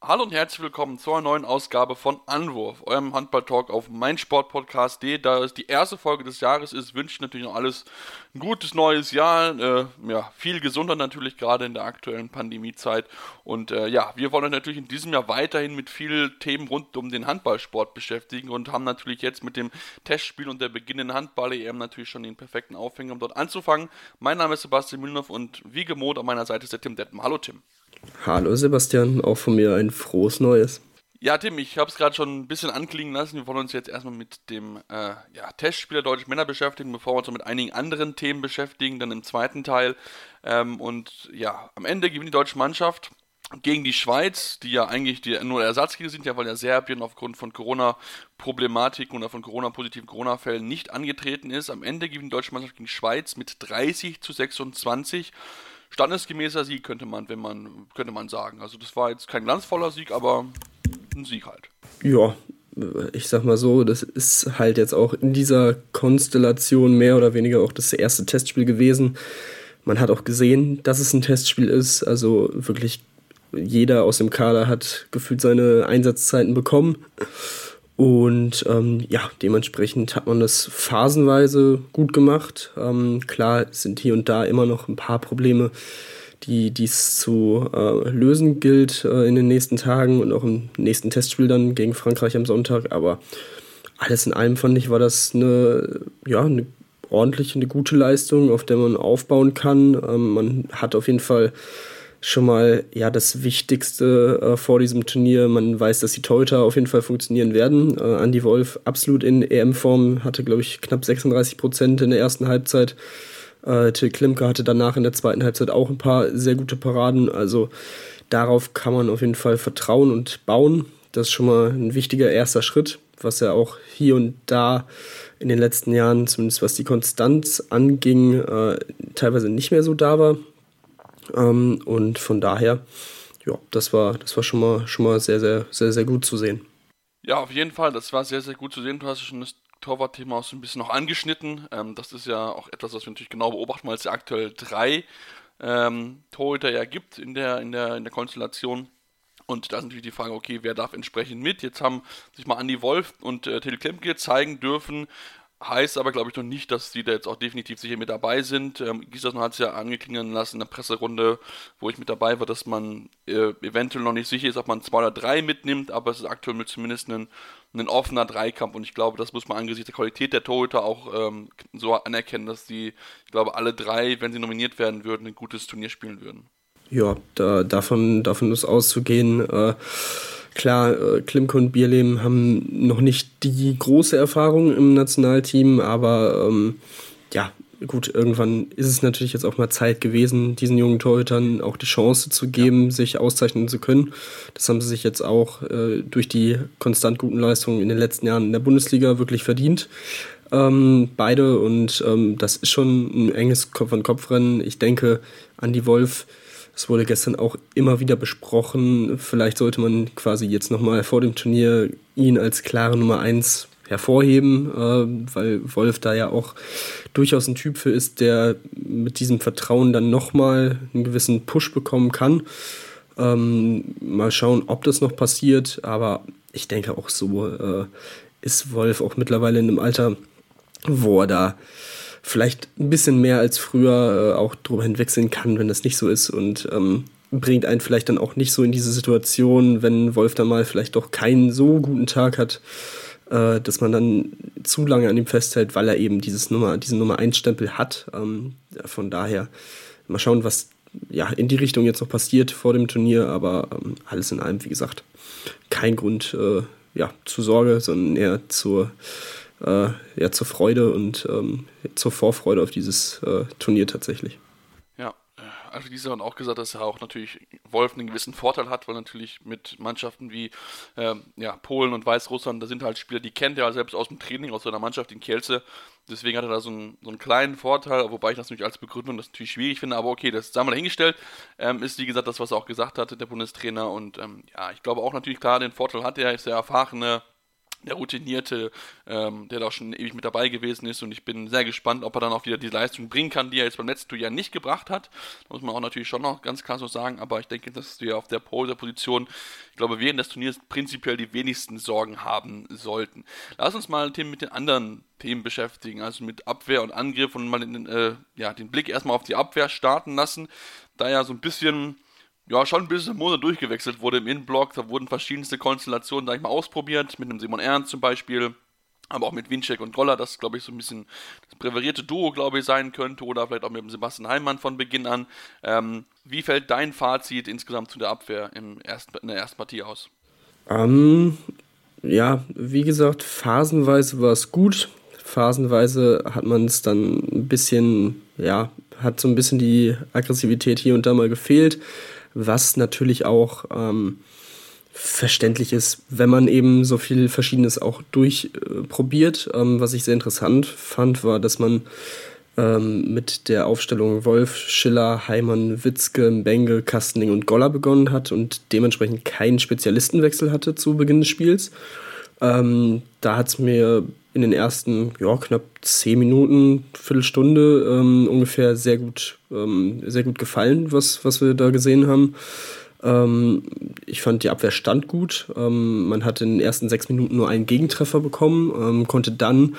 Hallo und herzlich willkommen zur neuen Ausgabe von Anwurf, eurem Handball-Talk auf meinsportpodcast.de. Da es die erste Folge des Jahres ist, wünsche ich natürlich noch alles ein gutes neues Jahr. Äh, ja, viel gesunder natürlich, gerade in der aktuellen Pandemiezeit. Und äh, ja, wir wollen natürlich in diesem Jahr weiterhin mit vielen Themen rund um den Handballsport beschäftigen und haben natürlich jetzt mit dem Testspiel und der beginnenden Handball-EM natürlich schon den perfekten Aufhänger, um dort anzufangen. Mein Name ist Sebastian Mühlenhoff und wie gewohnt an meiner Seite ist der Tim Detten. Hallo Tim. Hallo Sebastian, auch von mir ein frohes Neues. Ja, Tim, ich habe es gerade schon ein bisschen anklingen lassen. Wir wollen uns jetzt erstmal mit dem äh, ja, Testspiel der deutschen Männer beschäftigen, bevor wir uns mit einigen anderen Themen beschäftigen, dann im zweiten Teil. Ähm, und ja, am Ende gewinnt die deutsche Mannschaft gegen die Schweiz, die ja eigentlich die, nur Ersatzgegner sind, ja, weil ja Serbien aufgrund von Corona-Problematiken oder von Corona-positiven Corona-Fällen nicht angetreten ist. Am Ende gewinnt die deutsche Mannschaft gegen die Schweiz mit 30 zu 26 standesgemäßer Sieg, könnte man, wenn man, könnte man sagen. Also das war jetzt kein glanzvoller Sieg, aber ein Sieg halt. Ja, ich sag mal so, das ist halt jetzt auch in dieser Konstellation mehr oder weniger auch das erste Testspiel gewesen. Man hat auch gesehen, dass es ein Testspiel ist. Also wirklich jeder aus dem Kader hat gefühlt seine Einsatzzeiten bekommen. Und ähm, ja, dementsprechend hat man das phasenweise gut gemacht. Ähm, klar sind hier und da immer noch ein paar Probleme, die dies zu äh, lösen gilt äh, in den nächsten Tagen und auch im nächsten Testspiel dann gegen Frankreich am Sonntag. Aber alles in allem fand ich, war das eine, ja, eine ordentliche, eine gute Leistung, auf der man aufbauen kann. Ähm, man hat auf jeden Fall schon mal ja das Wichtigste äh, vor diesem Turnier. Man weiß, dass die Torhüter auf jeden Fall funktionieren werden. Äh, Andy Wolf absolut in EM-Form, hatte glaube ich knapp 36 Prozent in der ersten Halbzeit. Äh, Till Klimke hatte danach in der zweiten Halbzeit auch ein paar sehr gute Paraden. Also darauf kann man auf jeden Fall vertrauen und bauen. Das ist schon mal ein wichtiger erster Schritt, was ja auch hier und da in den letzten Jahren, zumindest was die Konstanz anging, äh, teilweise nicht mehr so da war. Ähm, und von daher, ja, das war, das war schon mal, schon mal sehr, sehr, sehr, sehr gut zu sehen. Ja, auf jeden Fall, das war sehr, sehr gut zu sehen. Du hast schon das Torwartthema auch so ein bisschen noch angeschnitten. Ähm, das ist ja auch etwas, was wir natürlich genau beobachten, weil es ja aktuell drei ähm, Torhüter ja gibt in der, in der, in der Konstellation. Und da ist natürlich die Frage, okay, wer darf entsprechend mit? Jetzt haben sich mal Andy Wolf und äh, Till Klemke zeigen dürfen, Heißt aber, glaube ich, noch nicht, dass die da jetzt auch definitiv sicher mit dabei sind. Ähm, Gieserson hat es ja angeklingen lassen in der Presserunde, wo ich mit dabei war, dass man äh, eventuell noch nicht sicher ist, ob man zwei oder drei mitnimmt, aber es ist aktuell zumindest ein, ein offener Dreikampf und ich glaube, das muss man angesichts der Qualität der Torhüter auch ähm, so anerkennen, dass die, ich glaube, alle drei, wenn sie nominiert werden würden, ein gutes Turnier spielen würden. Ja, da, davon, davon ist auszugehen. Äh Klar, äh, Klimke und Bierlehm haben noch nicht die große Erfahrung im Nationalteam, aber ähm, ja, gut, irgendwann ist es natürlich jetzt auch mal Zeit gewesen, diesen jungen Torhütern auch die Chance zu geben, ja. sich auszeichnen zu können. Das haben sie sich jetzt auch äh, durch die konstant guten Leistungen in den letzten Jahren in der Bundesliga wirklich verdient. Ähm, beide und ähm, das ist schon ein enges Kopf-an-Kopf-Rennen. Ich denke, Andy Wolf es wurde gestern auch immer wieder besprochen, vielleicht sollte man quasi jetzt nochmal vor dem Turnier ihn als klare Nummer 1 hervorheben, äh, weil Wolf da ja auch durchaus ein Typ für ist, der mit diesem Vertrauen dann nochmal einen gewissen Push bekommen kann. Ähm, mal schauen, ob das noch passiert, aber ich denke auch so äh, ist Wolf auch mittlerweile in einem Alter, wo er da vielleicht ein bisschen mehr als früher äh, auch drüber hinwechseln kann, wenn das nicht so ist und ähm, bringt einen vielleicht dann auch nicht so in diese Situation, wenn Wolf dann mal vielleicht doch keinen so guten Tag hat, äh, dass man dann zu lange an ihm festhält, weil er eben dieses Nummer, diesen Nummer 1 Stempel hat. Ähm, von daher mal schauen, was ja in die Richtung jetzt noch passiert vor dem Turnier, aber ähm, alles in allem, wie gesagt, kein Grund äh, ja, zur Sorge, sondern eher zur äh, ja, zur Freude und ähm, zur Vorfreude auf dieses äh, Turnier tatsächlich. Ja, äh, also diese haben auch gesagt, dass er auch natürlich Wolf einen gewissen Vorteil hat, weil natürlich mit Mannschaften wie ähm, ja, Polen und Weißrussland, da sind halt Spieler, die kennt er selbst aus dem Training, aus seiner Mannschaft in Kielce. Deswegen hat er da so einen, so einen kleinen Vorteil, wobei ich das natürlich als Begründung das natürlich schwierig finde, aber okay, das sei mal dahingestellt. Ähm, ist wie gesagt das, was er auch gesagt hatte, der Bundestrainer. Und ähm, ja, ich glaube auch natürlich klar, den Vorteil hat er, ist der erfahrene der Routinierte, ähm, der da schon ewig mit dabei gewesen ist und ich bin sehr gespannt, ob er dann auch wieder die Leistung bringen kann, die er jetzt beim letzten Jahr nicht gebracht hat. muss man auch natürlich schon noch ganz klar so sagen, aber ich denke, dass wir auf der Pole-Position, ich glaube, während des Turniers prinzipiell die wenigsten Sorgen haben sollten. Lass uns mal Themen mit den anderen Themen beschäftigen, also mit Abwehr und Angriff und mal den, äh, ja, den Blick erstmal auf die Abwehr starten lassen, da ja so ein bisschen ja, schon ein bisschen Monat durchgewechselt wurde im Innenblock. Da wurden verschiedenste Konstellationen, sag ich mal, ausprobiert. Mit einem Simon Ernst zum Beispiel. Aber auch mit Winczek und Goller, das glaube ich so ein bisschen das präferierte Duo, glaube ich, sein könnte. Oder vielleicht auch mit dem Sebastian Heimann von Beginn an. Ähm, wie fällt dein Fazit insgesamt zu der Abwehr im ersten, in der ersten Partie aus? Ähm, ja, wie gesagt, phasenweise war es gut. Phasenweise hat man es dann ein bisschen, ja, hat so ein bisschen die Aggressivität hier und da mal gefehlt was natürlich auch ähm, verständlich ist, wenn man eben so viel Verschiedenes auch durchprobiert. Äh, ähm, was ich sehr interessant fand, war, dass man ähm, mit der Aufstellung Wolf, Schiller, Heimann, Witzke, Benge, Kastening und Goller begonnen hat und dementsprechend keinen Spezialistenwechsel hatte zu Beginn des Spiels. Ähm, da hat es mir in den ersten ja, knapp zehn Minuten, Viertelstunde ähm, ungefähr sehr gut, ähm, sehr gut gefallen, was, was wir da gesehen haben. Ähm, ich fand die Abwehr stand gut. Ähm, man hat in den ersten sechs Minuten nur einen Gegentreffer bekommen, ähm, konnte dann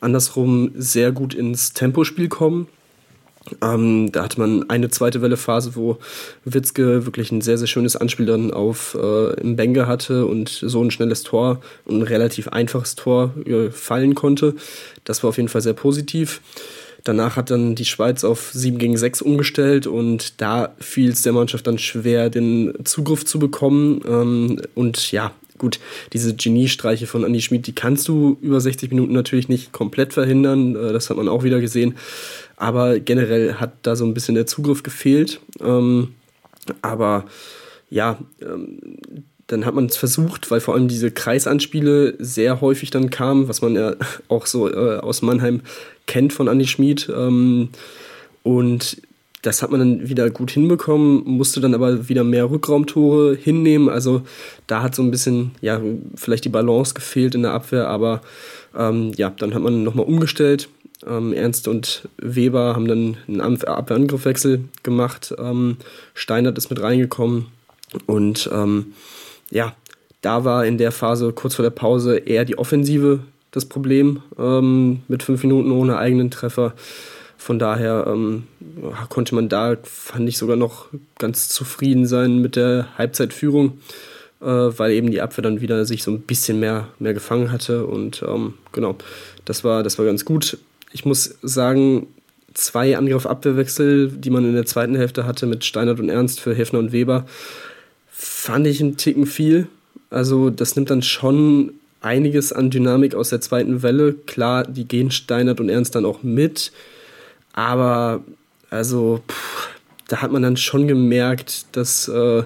andersrum sehr gut ins Tempospiel kommen. Ähm, da hatte man eine zweite Wellephase, wo Witzke wirklich ein sehr, sehr schönes Anspiel dann auf äh, Mbenge hatte und so ein schnelles Tor und ein relativ einfaches Tor äh, fallen konnte. Das war auf jeden Fall sehr positiv. Danach hat dann die Schweiz auf 7 gegen 6 umgestellt und da fiel es der Mannschaft dann schwer, den Zugriff zu bekommen. Ähm, und ja, gut, diese Geniestreiche von Andy Schmid, die kannst du über 60 Minuten natürlich nicht komplett verhindern. Äh, das hat man auch wieder gesehen. Aber generell hat da so ein bisschen der Zugriff gefehlt. Ähm, aber ja, ähm, dann hat man es versucht, weil vor allem diese Kreisanspiele sehr häufig dann kamen, was man ja auch so äh, aus Mannheim kennt von Andy Schmid. Ähm, und das hat man dann wieder gut hinbekommen, musste dann aber wieder mehr Rückraumtore hinnehmen. Also da hat so ein bisschen, ja, vielleicht die Balance gefehlt in der Abwehr, aber ähm, ja, dann hat man nochmal umgestellt ähm, Ernst und Weber haben dann einen Abwehrangriffwechsel gemacht. Ähm, Steinert ist mit reingekommen. Und ähm, ja, da war in der Phase kurz vor der Pause eher die Offensive das Problem ähm, mit fünf Minuten ohne eigenen Treffer. Von daher ähm, konnte man da, fand ich, sogar noch ganz zufrieden sein mit der Halbzeitführung, äh, weil eben die Abwehr dann wieder sich so ein bisschen mehr, mehr gefangen hatte. Und ähm, genau, das war, das war ganz gut. Ich muss sagen, zwei Angriff-Abwehrwechsel, die man in der zweiten Hälfte hatte mit Steinert und Ernst für Hefner und Weber, fand ich einen Ticken viel. Also das nimmt dann schon einiges an Dynamik aus der zweiten Welle. Klar, die gehen Steinert und Ernst dann auch mit, aber also pff, da hat man dann schon gemerkt, dass äh,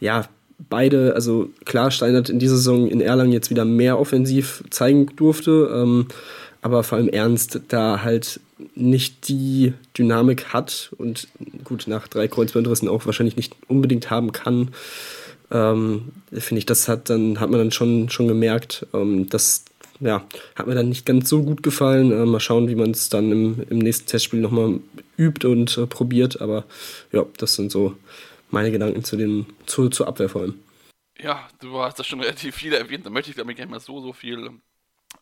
ja beide, also klar Steinert in dieser Saison in Erlangen jetzt wieder mehr offensiv zeigen durfte. Ähm, aber vor allem Ernst da halt nicht die Dynamik hat und gut nach drei Kreuzbandrissen auch wahrscheinlich nicht unbedingt haben kann, ähm, finde ich, das hat dann hat man dann schon schon gemerkt, ähm, das ja, hat mir dann nicht ganz so gut gefallen. Äh, mal schauen, wie man es dann im, im nächsten Testspiel nochmal übt und äh, probiert. Aber ja, das sind so meine Gedanken zu den, zu, zur Abwehr vor allem. Ja, du hast das schon relativ viel erwähnt. Da möchte ich, glaube ich, gar nicht mal so, so viel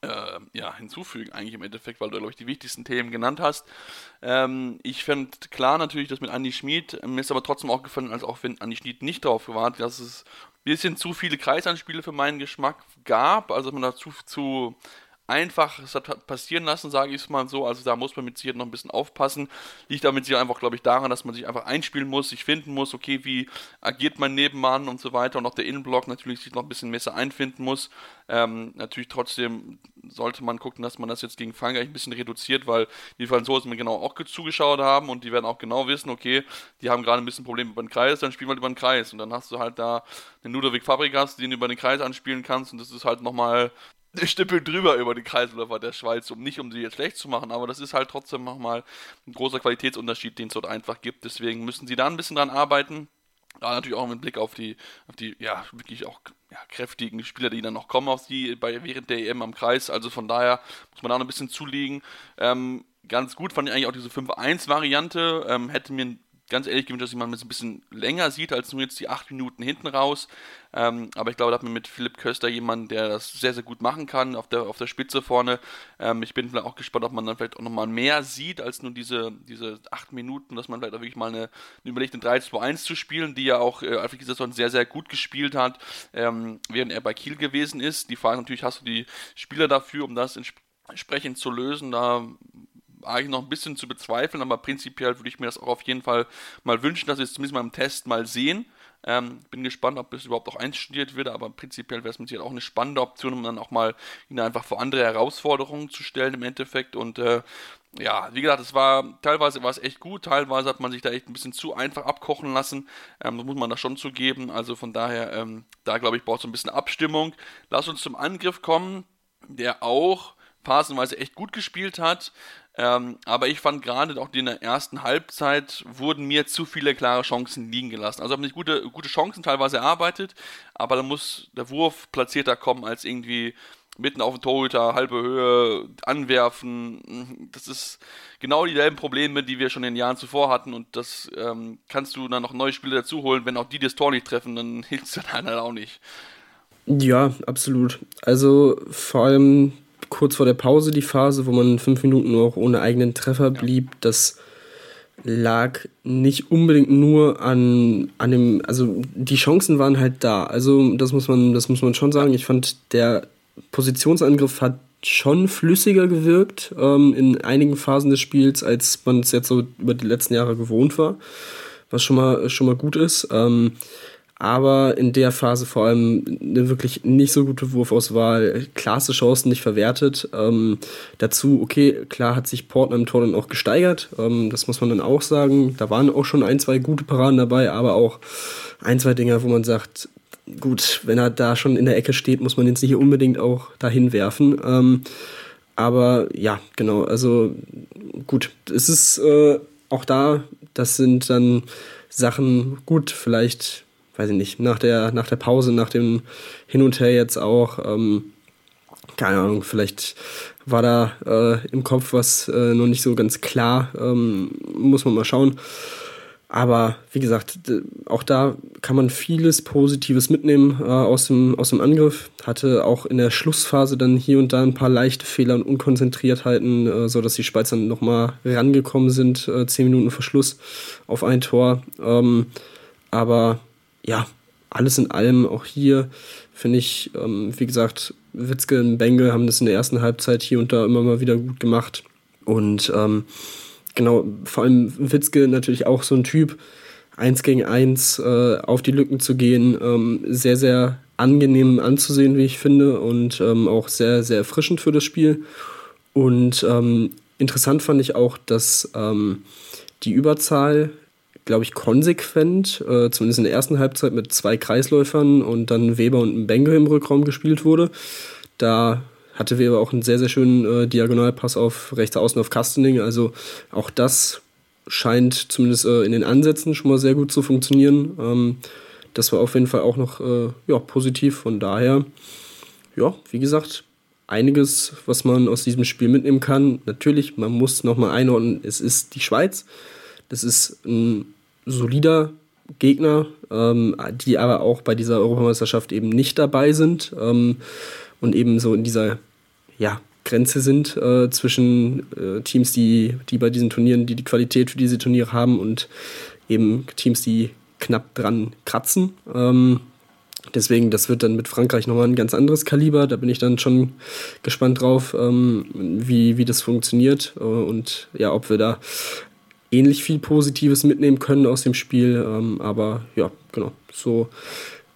äh, ja, hinzufügen, eigentlich im Endeffekt, weil du, glaube ich, die wichtigsten Themen genannt hast. Ähm, ich fände klar natürlich das mit Andy Schmid, mir ist aber trotzdem auch gefallen, als auch wenn Andy Schmid nicht darauf gewartet, dass es ein bisschen zu viele Kreisanspiele für meinen Geschmack gab, also dass man da zu, zu einfach passieren lassen, sage ich es mal so. Also da muss man mit Sicherheit noch ein bisschen aufpassen. Liegt damit sich einfach, glaube ich, daran, dass man sich einfach einspielen muss, sich finden muss, okay, wie agiert mein Nebenmann und so weiter. Und auch der Innenblock natürlich sich noch ein bisschen besser einfinden muss. Ähm, natürlich trotzdem sollte man gucken, dass man das jetzt gegen Frankreich ein bisschen reduziert, weil die Franzosen mir genau auch zugeschaut haben und die werden auch genau wissen, okay, die haben gerade ein bisschen Probleme über den Kreis, dann spielen wir halt über den Kreis und dann hast du halt da den Ludovic Fabrikas, den du über den Kreis anspielen kannst und das ist halt nochmal eine Stippe drüber über den Kreisläufer der Schweiz, um nicht um sie jetzt schlecht zu machen, aber das ist halt trotzdem nochmal ein großer Qualitätsunterschied, den es dort einfach gibt. Deswegen müssen sie da ein bisschen dran arbeiten. Da natürlich auch mit Blick auf die, auf die ja, wirklich auch ja, kräftigen Spieler, die dann noch kommen auf die bei, während der EM am Kreis. Also von daher muss man da noch ein bisschen zulegen. Ähm, ganz gut fand ich eigentlich auch diese 5-1-Variante. Ähm, hätte mir ganz ehrlich gewünscht, dass man es ein bisschen länger sieht als nur jetzt die acht Minuten hinten raus. Ähm, aber ich glaube, da hat man mit Philipp Köster jemanden, der das sehr, sehr gut machen kann auf der, auf der Spitze vorne. Ähm, ich bin auch gespannt, ob man dann vielleicht auch nochmal mehr sieht als nur diese, diese acht Minuten, dass man vielleicht auch wirklich mal eine, eine überlegt, eine 3-2-1 zu spielen, die ja auch äh, Alfred Saison sehr, sehr gut gespielt hat, ähm, während er bei Kiel gewesen ist. Die Frage natürlich, hast du die Spieler dafür, um das entsprechend zu lösen? Da eigentlich noch ein bisschen zu bezweifeln, aber prinzipiell würde ich mir das auch auf jeden Fall mal wünschen, dass wir es zumindest mal im Test mal sehen. Ähm, bin gespannt, ob das überhaupt auch einstudiert wird, aber prinzipiell wäre es mit Sicherheit auch eine spannende Option, um dann auch mal ihn einfach vor andere Herausforderungen zu stellen im Endeffekt. Und äh, ja, wie gesagt, es war teilweise war es echt gut, teilweise hat man sich da echt ein bisschen zu einfach abkochen lassen. Ähm, das muss man da schon zugeben. Also von daher, ähm, da glaube ich, braucht es ein bisschen Abstimmung. Lass uns zum Angriff kommen, der auch phasenweise echt gut gespielt hat. Ähm, aber ich fand gerade auch in der ersten Halbzeit wurden mir zu viele klare Chancen liegen gelassen. Also haben sich gute, gute Chancen teilweise erarbeitet, aber da muss der Wurf platzierter kommen als irgendwie mitten auf den Torhüter, halbe Höhe, anwerfen. Das ist genau dieselben Probleme, die wir schon in den Jahren zuvor hatten und das ähm, kannst du dann noch neue Spieler dazu holen. Wenn auch die das Tor nicht treffen, dann hilft es dann halt auch nicht. Ja, absolut. Also vor allem kurz vor der Pause die Phase, wo man fünf Minuten auch ohne eigenen Treffer blieb. Das lag nicht unbedingt nur an, an dem, also die Chancen waren halt da. Also das muss man, das muss man schon sagen. Ich fand, der Positionsangriff hat schon flüssiger gewirkt ähm, in einigen Phasen des Spiels, als man es jetzt so über die letzten Jahre gewohnt war, was schon mal, schon mal gut ist. Ähm, aber in der Phase vor allem eine wirklich nicht so gute Wurfauswahl, klasse Chancen nicht verwertet. Ähm, dazu, okay, klar hat sich Portner im Tor dann auch gesteigert, ähm, das muss man dann auch sagen. Da waren auch schon ein, zwei gute Paraden dabei, aber auch ein, zwei Dinger, wo man sagt, gut, wenn er da schon in der Ecke steht, muss man ihn nicht unbedingt auch dahin werfen. Ähm, aber ja, genau, also gut, es ist äh, auch da, das sind dann Sachen, gut, vielleicht weiß ich nicht, nach der, nach der Pause, nach dem Hin und Her jetzt auch, ähm, keine Ahnung, vielleicht war da äh, im Kopf was äh, noch nicht so ganz klar, ähm, muss man mal schauen. Aber wie gesagt, auch da kann man vieles Positives mitnehmen äh, aus, dem, aus dem Angriff. Hatte auch in der Schlussphase dann hier und da ein paar leichte Fehler und Unkonzentriertheiten, äh, sodass die Schweizer nochmal rangekommen sind, äh, zehn Minuten Verschluss auf ein Tor. Ähm, aber ja, alles in allem auch hier finde ich, ähm, wie gesagt, Witzke und Bengel haben das in der ersten Halbzeit hier und da immer mal wieder gut gemacht. Und ähm, genau, vor allem Witzke natürlich auch so ein Typ, eins gegen eins äh, auf die Lücken zu gehen, ähm, sehr, sehr angenehm anzusehen, wie ich finde, und ähm, auch sehr, sehr erfrischend für das Spiel. Und ähm, interessant fand ich auch, dass ähm, die Überzahl glaube ich, konsequent, äh, zumindest in der ersten Halbzeit mit zwei Kreisläufern und dann Weber und Bengel im Rückraum gespielt wurde. Da hatte Weber auch einen sehr, sehr schönen äh, Diagonalpass auf rechts außen auf Kastening. Also auch das scheint zumindest äh, in den Ansätzen schon mal sehr gut zu funktionieren. Ähm, das war auf jeden Fall auch noch äh, ja, positiv. Von daher, ja, wie gesagt, einiges, was man aus diesem Spiel mitnehmen kann. Natürlich, man muss nochmal einordnen, es ist die Schweiz. Das ist ein solider Gegner, ähm, die aber auch bei dieser Europameisterschaft eben nicht dabei sind ähm, und eben so in dieser ja, Grenze sind äh, zwischen äh, Teams, die, die bei diesen Turnieren, die die Qualität für diese Turniere haben und eben Teams, die knapp dran kratzen. Ähm, deswegen, das wird dann mit Frankreich nochmal ein ganz anderes Kaliber. Da bin ich dann schon gespannt drauf, ähm, wie, wie das funktioniert äh, und ja, ob wir da ähnlich viel Positives mitnehmen können aus dem Spiel. Ähm, aber ja, genau. So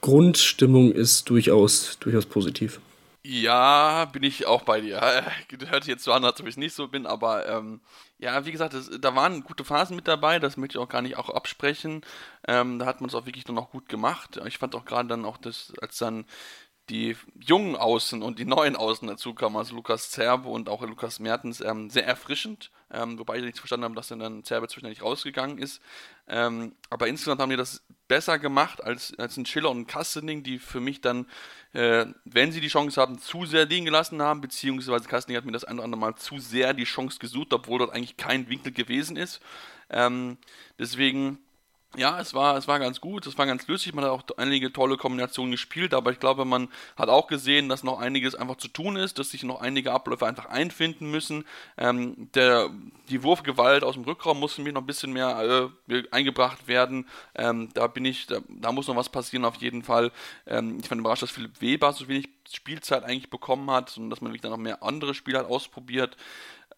Grundstimmung ist durchaus, durchaus positiv. Ja, bin ich auch bei dir. Hört jetzt so an, als ob ich nicht so bin, aber ähm, ja, wie gesagt, das, da waren gute Phasen mit dabei, das möchte ich auch gar nicht auch absprechen. Ähm, da hat man es auch wirklich dann auch gut gemacht. Ich fand auch gerade dann auch das, als dann die jungen Außen und die neuen Außen dazu kamen, also Lukas Zerbe und auch Lukas Mertens, ähm, sehr erfrischend. Ähm, wobei ich nicht verstanden habe, dass dann Zerbe zwischendurch rausgegangen ist. Ähm, aber insgesamt haben die das besser gemacht als, als ein Schiller und ein Kastening, die für mich dann, äh, wenn sie die Chance haben, zu sehr liegen gelassen haben, beziehungsweise Kastening hat mir das ein oder andere Mal zu sehr die Chance gesucht, obwohl dort eigentlich kein Winkel gewesen ist. Ähm, deswegen ja, es war, es war ganz gut, es war ganz lustig, man hat auch einige tolle Kombinationen gespielt, aber ich glaube, man hat auch gesehen, dass noch einiges einfach zu tun ist, dass sich noch einige Abläufe einfach einfinden müssen. Ähm, der, die Wurfgewalt aus dem Rückraum muss mir noch ein bisschen mehr äh, eingebracht werden. Ähm, da bin ich, da, da, muss noch was passieren auf jeden Fall. Ähm, ich fand überrascht, dass Philipp Weber so wenig Spielzeit eigentlich bekommen hat und dass man wirklich dann noch mehr andere Spieler hat ausprobiert.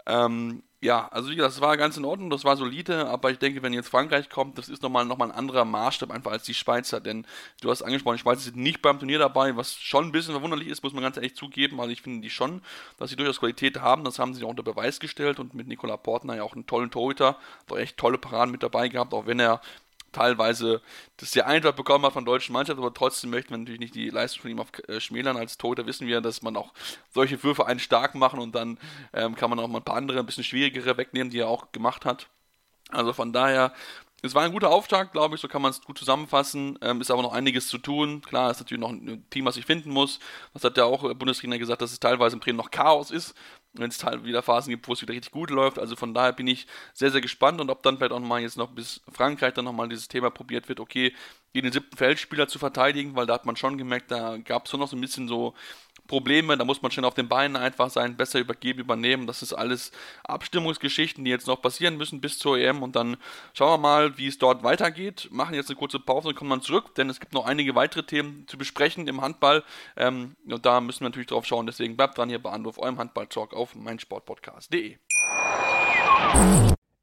Ähm, ja, also das war ganz in Ordnung, das war solide, aber ich denke, wenn jetzt Frankreich kommt, das ist nochmal noch mal ein anderer Maßstab einfach als die Schweizer, denn du hast angesprochen, die Schweizer sind nicht beim Turnier dabei, was schon ein bisschen verwunderlich ist, muss man ganz ehrlich zugeben, weil ich finde die schon, dass sie durchaus Qualität haben, das haben sie auch unter Beweis gestellt und mit Nicola Portner ja auch einen tollen Torhüter, war echt tolle Paraden mit dabei gehabt, auch wenn er teilweise das sehr einfach bekommen hat von deutschen Mannschaften, aber trotzdem möchten wir natürlich nicht die Leistung von ihm auf äh, schmälern. Als Torhüter wissen wir, dass man auch solche Würfe einen stark machen und dann ähm, kann man auch mal ein paar andere, ein bisschen schwierigere wegnehmen, die er auch gemacht hat. Also von daher, es war ein guter Auftakt, glaube ich, so kann man es gut zusammenfassen. Ähm, ist aber noch einiges zu tun. Klar, ist natürlich noch ein Team, was ich finden muss. Das hat ja auch Bundestrainer gesagt, dass es teilweise im Training noch Chaos ist wenn es halt wieder Phasen gibt, wo es wieder richtig gut läuft. Also von daher bin ich sehr, sehr gespannt und ob dann vielleicht auch nochmal jetzt noch bis Frankreich dann nochmal dieses Thema probiert wird, okay, den siebten Feldspieler zu verteidigen, weil da hat man schon gemerkt, da gab es schon noch so ein bisschen so Probleme, da muss man schon auf den Beinen einfach sein, besser übergeben, übernehmen. Das ist alles Abstimmungsgeschichten, die jetzt noch passieren müssen bis zur EM und dann schauen wir mal, wie es dort weitergeht. Machen jetzt eine kurze Pause und kommen dann zurück, denn es gibt noch einige weitere Themen zu besprechen im Handball ähm, und da müssen wir natürlich drauf schauen. Deswegen bleibt dran hier bei Anruf, eurem Handball-Talk auf meinsportpodcast.de.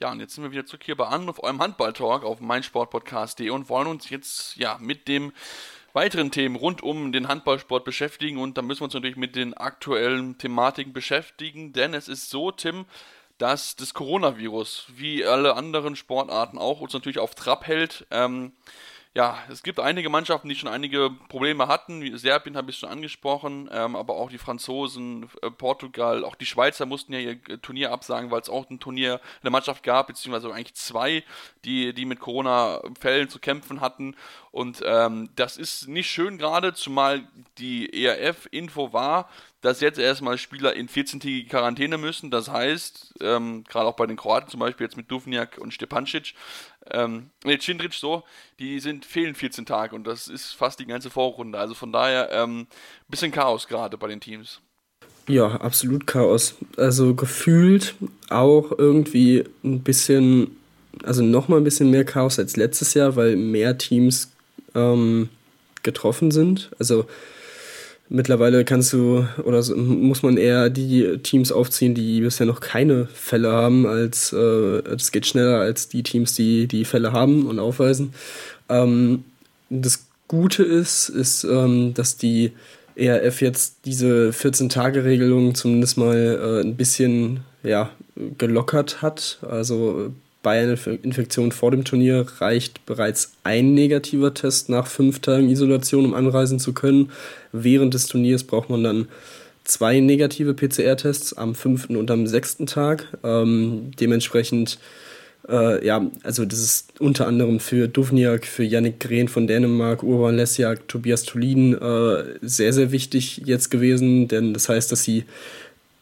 Ja, und jetzt sind wir wieder zurück hier bei An auf eurem Handball-Talk auf meinsportpodcast.de und wollen uns jetzt ja mit dem weiteren Themen rund um den Handballsport beschäftigen und da müssen wir uns natürlich mit den aktuellen Thematiken beschäftigen, denn es ist so, Tim, dass das Coronavirus, wie alle anderen Sportarten auch, uns natürlich auf Trab hält. Ähm, ja, es gibt einige Mannschaften, die schon einige Probleme hatten. Serbien habe ich schon angesprochen, ähm, aber auch die Franzosen, äh, Portugal, auch die Schweizer mussten ja ihr Turnier absagen, weil es auch ein Turnier, eine Mannschaft gab, beziehungsweise eigentlich zwei, die, die mit Corona-Fällen zu kämpfen hatten. Und ähm, das ist nicht schön gerade, zumal die ERF-Info war, dass jetzt erstmal Spieler in 14-tägige Quarantäne müssen. Das heißt, ähm, gerade auch bei den Kroaten zum Beispiel jetzt mit Duvnjak und Stepancic, ähm, ne, Cindric so, die sind, fehlen 14 Tage und das ist fast die ganze Vorrunde. Also von daher ähm, bisschen Chaos gerade bei den Teams. Ja, absolut Chaos. Also gefühlt auch irgendwie ein bisschen, also nochmal ein bisschen mehr Chaos als letztes Jahr, weil mehr Teams ähm, getroffen sind. Also Mittlerweile kannst du oder muss man eher die Teams aufziehen, die bisher noch keine Fälle haben, als äh, das geht schneller als die Teams, die die Fälle haben und aufweisen. Ähm, das Gute ist, ist, ähm, dass die ERF jetzt diese 14-Tage-Regelung zumindest mal äh, ein bisschen ja, gelockert hat. Also bei einer Infektion vor dem Turnier reicht bereits ein negativer Test nach fünf Tagen Isolation, um anreisen zu können. Während des Turniers braucht man dann zwei negative PCR-Tests am fünften und am sechsten Tag. Ähm, dementsprechend, äh, ja, also das ist unter anderem für Duvniak, für Yannick Green von Dänemark, Urban Lesjak, Tobias Tulin äh, sehr, sehr wichtig jetzt gewesen, denn das heißt, dass sie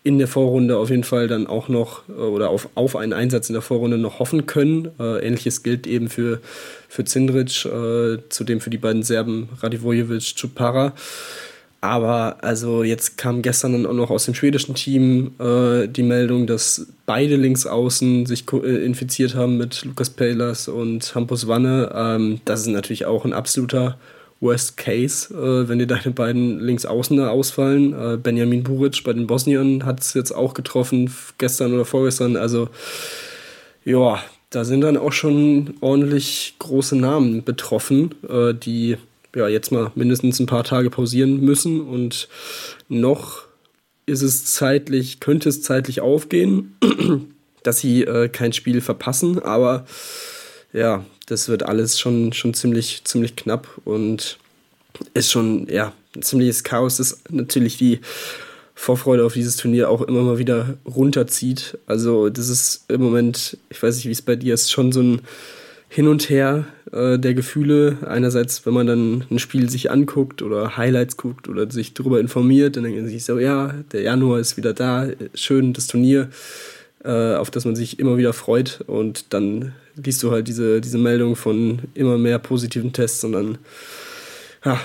in der Vorrunde auf jeden Fall dann auch noch äh, oder auf, auf einen Einsatz in der Vorrunde noch hoffen können. Äh, ähnliches gilt eben für, für Zindric, äh, zudem für die beiden Serben Radivojevic, Čupara. Aber also jetzt kam gestern dann auch noch aus dem schwedischen Team äh, die Meldung, dass beide Linksaußen sich äh, infiziert haben mit Lukas Pelas und Hampus Wanne. Ähm, das ist natürlich auch ein absoluter Worst Case, äh, wenn dir deine beiden Linksaußen ausfallen. Äh, Benjamin Buric bei den Bosniern hat es jetzt auch getroffen, gestern oder vorgestern. Also, ja, da sind dann auch schon ordentlich große Namen betroffen, äh, die ja jetzt mal mindestens ein paar Tage pausieren müssen und noch ist es zeitlich, könnte es zeitlich aufgehen, dass sie äh, kein Spiel verpassen, aber ja, das wird alles schon, schon ziemlich, ziemlich knapp und ist schon, ja, ein ziemliches Chaos, das natürlich die Vorfreude auf dieses Turnier auch immer mal wieder runterzieht. Also, das ist im Moment, ich weiß nicht, wie es bei dir ist, schon so ein Hin und Her äh, der Gefühle. Einerseits, wenn man dann ein Spiel sich anguckt oder Highlights guckt oder sich darüber informiert, dann denkt man sich so, ja, der Januar ist wieder da, schön das Turnier, äh, auf das man sich immer wieder freut. Und dann liest du halt diese, diese Meldung von immer mehr positiven Tests und dann ja,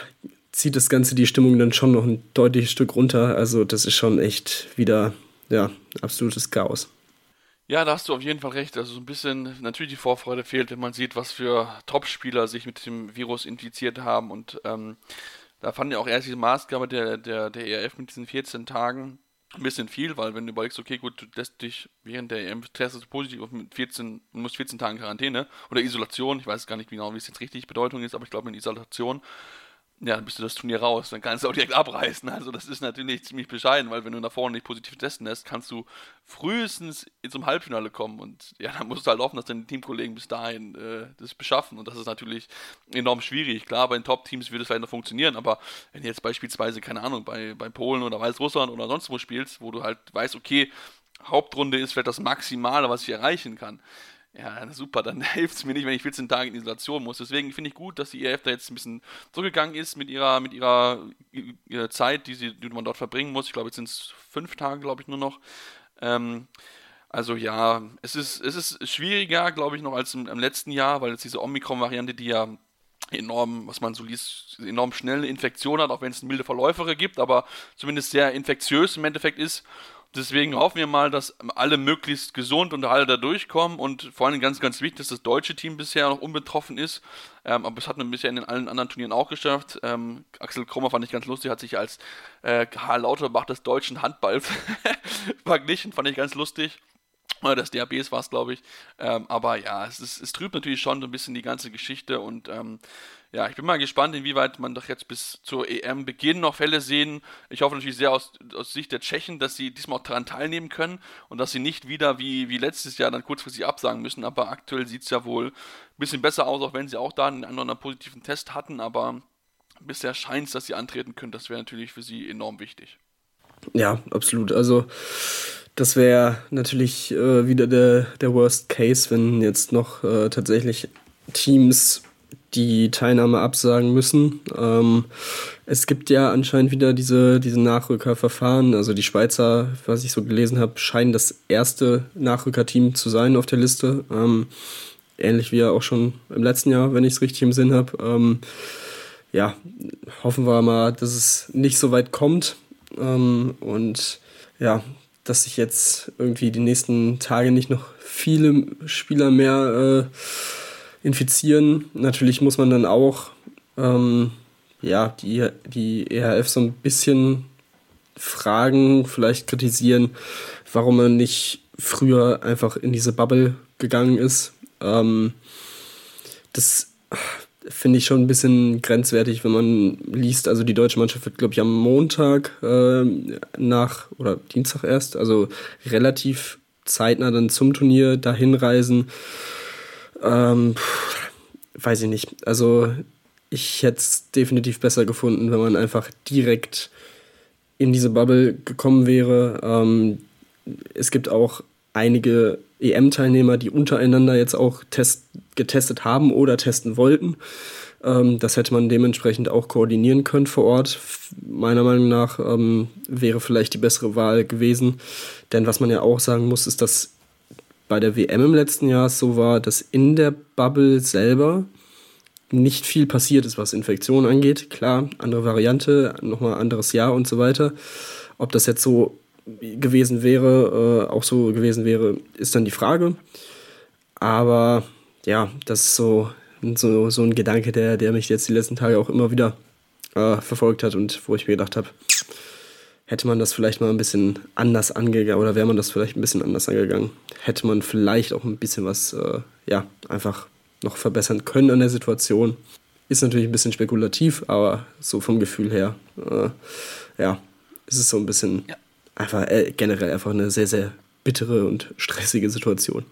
zieht das Ganze die Stimmung dann schon noch ein deutliches Stück runter. Also das ist schon echt wieder, ja, absolutes Chaos. Ja, da hast du auf jeden Fall recht. Also so ein bisschen natürlich die Vorfreude fehlt, wenn man sieht, was für Top-Spieler sich mit dem Virus infiziert haben. Und ähm, da fand ich auch erst diese Maßgabe der, der, der ERF mit diesen 14 Tagen ein bisschen viel, weil wenn du überlegst, okay, gut, du lässt dich während der EM testest du positiv und mit 14, du musst 14 Tage Quarantäne oder Isolation, ich weiß gar nicht genau, wie es jetzt richtig Bedeutung ist, aber ich glaube in Isolation ja, dann bist du das Turnier raus. Dann kannst du auch direkt abreißen. Also das ist natürlich ziemlich bescheiden, weil wenn du da vorne nicht positiv testen lässt, kannst du frühestens zum Halbfinale kommen. Und ja, dann musst du halt hoffen, dass deine Teamkollegen bis dahin äh, das beschaffen. Und das ist natürlich enorm schwierig. Klar, bei den Top-Teams würde es vielleicht noch funktionieren, aber wenn du jetzt beispielsweise, keine Ahnung, bei, bei Polen oder Weißrussland oder sonst wo spielst, wo du halt weißt, okay, Hauptrunde ist vielleicht das Maximale, was ich erreichen kann ja, super, dann hilft es mir nicht, wenn ich 14 Tage in Isolation muss. Deswegen finde ich gut, dass die EF da jetzt ein bisschen zurückgegangen ist mit ihrer, mit ihrer, ihrer Zeit, die, sie, die man dort verbringen muss. Ich glaube, jetzt sind es fünf Tage, glaube ich, nur noch. Ähm, also ja, es ist, es ist schwieriger, glaube ich, noch als im, im letzten Jahr, weil jetzt diese Omikron-Variante, die ja enorm, was man so liest, enorm schnell eine Infektion hat, auch wenn es milde Verläufere gibt, aber zumindest sehr infektiös im Endeffekt ist. Deswegen hoffen wir mal, dass alle möglichst gesund und alle da durchkommen und vor allem ganz, ganz wichtig, dass das deutsche Team bisher noch unbetroffen ist. Ähm, aber es hat man bisher in den allen anderen Turnieren auch geschafft. Ähm, Axel Krummer fand ich ganz lustig, hat sich als äh, Karl Lauterbach des deutschen Handballs verglichen, fand ich ganz lustig. Oder des DABs war es, glaube ich. Ähm, aber ja, es, ist, es trübt natürlich schon so ein bisschen die ganze Geschichte und ähm, ja, ich bin mal gespannt, inwieweit man doch jetzt bis zur EM-Beginn noch Fälle sehen. Ich hoffe natürlich sehr aus, aus Sicht der Tschechen, dass sie diesmal auch daran teilnehmen können und dass sie nicht wieder wie, wie letztes Jahr dann kurzfristig absagen müssen. Aber aktuell sieht es ja wohl ein bisschen besser aus, auch wenn sie auch da einen anderen positiven Test hatten. Aber bisher scheint es, dass sie antreten können. Das wäre natürlich für sie enorm wichtig. Ja, absolut. Also das wäre natürlich äh, wieder der, der Worst Case, wenn jetzt noch äh, tatsächlich Teams die Teilnahme absagen müssen. Ähm, es gibt ja anscheinend wieder diese, diese Nachrückerverfahren. Also die Schweizer, was ich so gelesen habe, scheinen das erste Nachrückerteam zu sein auf der Liste. Ähm, ähnlich wie ja auch schon im letzten Jahr, wenn ich es richtig im Sinn habe. Ähm, ja, hoffen wir mal, dass es nicht so weit kommt. Ähm, und ja, dass sich jetzt irgendwie die nächsten Tage nicht noch viele Spieler mehr äh, infizieren. Natürlich muss man dann auch ähm, ja, die, die EHF so ein bisschen fragen, vielleicht kritisieren, warum man nicht früher einfach in diese Bubble gegangen ist. Ähm, das finde ich schon ein bisschen grenzwertig, wenn man liest. Also die deutsche Mannschaft wird, glaube ich, am Montag äh, nach oder Dienstag erst, also relativ zeitnah dann zum Turnier dahin reisen. Ähm, weiß ich nicht. Also ich hätte es definitiv besser gefunden, wenn man einfach direkt in diese Bubble gekommen wäre. Ähm, es gibt auch einige EM-Teilnehmer, die untereinander jetzt auch test getestet haben oder testen wollten. Ähm, das hätte man dementsprechend auch koordinieren können vor Ort. Meiner Meinung nach ähm, wäre vielleicht die bessere Wahl gewesen. Denn was man ja auch sagen muss, ist, dass bei der WM im letzten Jahr so war, dass in der Bubble selber nicht viel passiert ist, was Infektionen angeht. Klar, andere Variante, nochmal anderes Jahr und so weiter. Ob das jetzt so gewesen wäre, äh, auch so gewesen wäre, ist dann die Frage. Aber ja, das ist so, so, so ein Gedanke, der, der mich jetzt die letzten Tage auch immer wieder äh, verfolgt hat und wo ich mir gedacht habe, hätte man das vielleicht mal ein bisschen anders angegangen oder wäre man das vielleicht ein bisschen anders angegangen, hätte man vielleicht auch ein bisschen was, äh, ja, einfach noch verbessern können an der Situation. Ist natürlich ein bisschen spekulativ, aber so vom Gefühl her, äh, ja, ist es so ein bisschen ja. einfach äh, generell einfach eine sehr, sehr bittere und stressige Situation.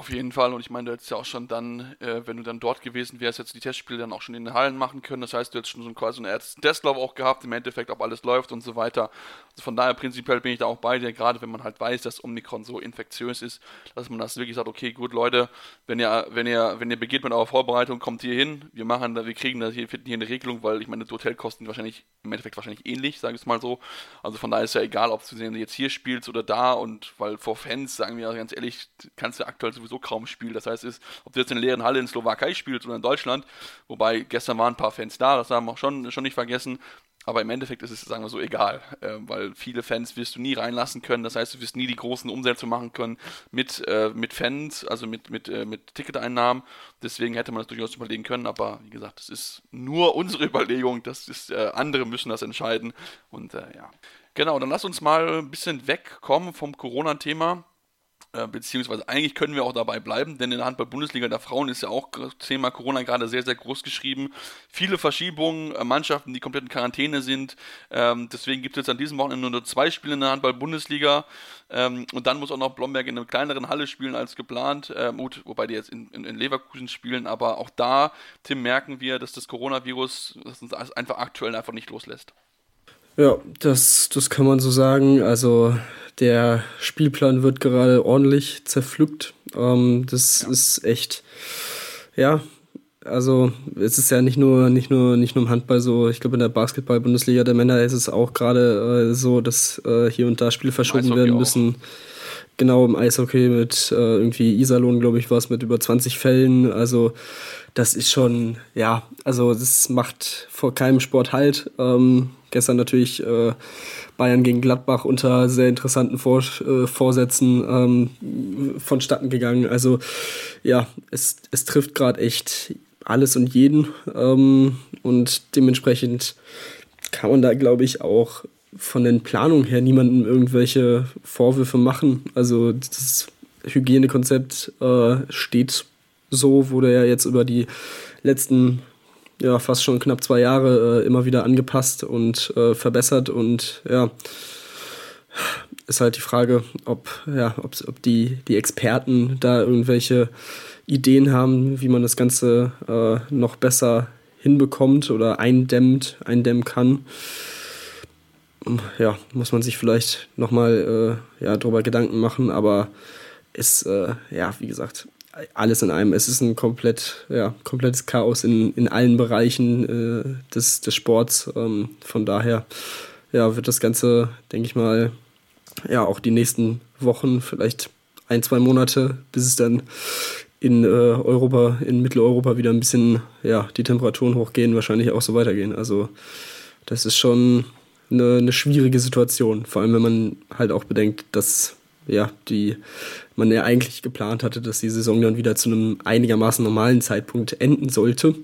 Auf jeden Fall. Und ich meine, du hättest ja auch schon dann, äh, wenn du dann dort gewesen wärst, jetzt die Testspiele dann auch schon in den Hallen machen können. Das heißt, du hättest schon so quasi einen Testlauf auch gehabt, im Endeffekt, ob alles läuft und so weiter. Also von daher prinzipiell bin ich da auch bei dir, gerade wenn man halt weiß, dass Omikron so infektiös ist, dass man das wirklich sagt, okay, gut, Leute, wenn ihr, wenn ihr, wenn ihr begeht mit eurer Vorbereitung, kommt hier hin, wir machen da, wir kriegen da hier, finden hier eine Regelung, weil ich meine, die Hotelkosten wahrscheinlich im Endeffekt wahrscheinlich ähnlich, sage ich es mal so. Also von daher ist ja egal, ob du jetzt hier spielst oder da und weil vor Fans, sagen wir ganz ehrlich, kannst du aktuell sowieso kaum spielen. Das heißt, ist, ob du jetzt in der leeren Halle in Slowakei spielst oder in Deutschland, wobei gestern waren ein paar Fans da, das haben wir auch schon, schon nicht vergessen. Aber im Endeffekt ist es, sagen wir so, egal, äh, weil viele Fans wirst du nie reinlassen können. Das heißt, du wirst nie die großen Umsätze machen können mit, äh, mit Fans, also mit, mit, äh, mit Ticketeinnahmen. Deswegen hätte man das durchaus überlegen können. Aber wie gesagt, das ist nur unsere Überlegung. Das ist, äh, andere müssen das entscheiden. Und äh, ja. Genau, dann lass uns mal ein bisschen wegkommen vom Corona-Thema beziehungsweise eigentlich können wir auch dabei bleiben, denn in der Handball-Bundesliga der Frauen ist ja auch Thema Corona gerade sehr, sehr groß geschrieben. Viele Verschiebungen, äh, Mannschaften, die komplett in Quarantäne sind. Ähm, deswegen gibt es jetzt an diesem Wochenende nur zwei Spiele in der Handball-Bundesliga. Ähm, und dann muss auch noch Blomberg in einer kleineren Halle spielen als geplant. Ähm, gut, wobei die jetzt in, in, Leverkusen spielen. Aber auch da, Tim, merken wir, dass das Coronavirus das uns einfach aktuell einfach nicht loslässt. Ja, das, das kann man so sagen. Also der Spielplan wird gerade ordentlich zerpflückt. Ähm, das ja. ist echt, ja, also es ist ja nicht nur nicht nur nicht nur im Handball so. Ich glaube in der Basketball-Bundesliga der Männer ist es auch gerade äh, so, dass äh, hier und da Spiele verschoben werden müssen. Auch. Genau im Eishockey mit äh, irgendwie Iserlohn, glaube ich, war es mit über 20 Fällen. Also das ist schon, ja, also das macht vor keinem Sport halt. Ähm, gestern natürlich äh, Bayern gegen Gladbach unter sehr interessanten Vor äh, Vorsätzen ähm, vonstatten gegangen. Also ja, es, es trifft gerade echt alles und jeden. Ähm, und dementsprechend kann man da, glaube ich, auch von den Planungen her niemandem irgendwelche Vorwürfe machen. Also das Hygienekonzept äh, steht so, wurde ja jetzt über die letzten ja fast schon knapp zwei Jahre äh, immer wieder angepasst und äh, verbessert und ja ist halt die Frage, ob ja ob, ob die die Experten da irgendwelche Ideen haben, wie man das Ganze äh, noch besser hinbekommt oder eindämmt, eindämmen kann. Ja, muss man sich vielleicht nochmal äh, ja, darüber Gedanken machen, aber ist, äh, ja, wie gesagt, alles in einem. Es ist ein komplett, ja, komplettes Chaos in, in allen Bereichen äh, des, des Sports. Ähm, von daher ja, wird das Ganze, denke ich mal, ja, auch die nächsten Wochen, vielleicht ein, zwei Monate, bis es dann in äh, Europa, in Mitteleuropa wieder ein bisschen, ja, die Temperaturen hochgehen, wahrscheinlich auch so weitergehen. Also das ist schon eine, eine schwierige Situation, vor allem wenn man halt auch bedenkt, dass ja, die man ja eigentlich geplant hatte, dass die Saison dann wieder zu einem einigermaßen normalen Zeitpunkt enden sollte.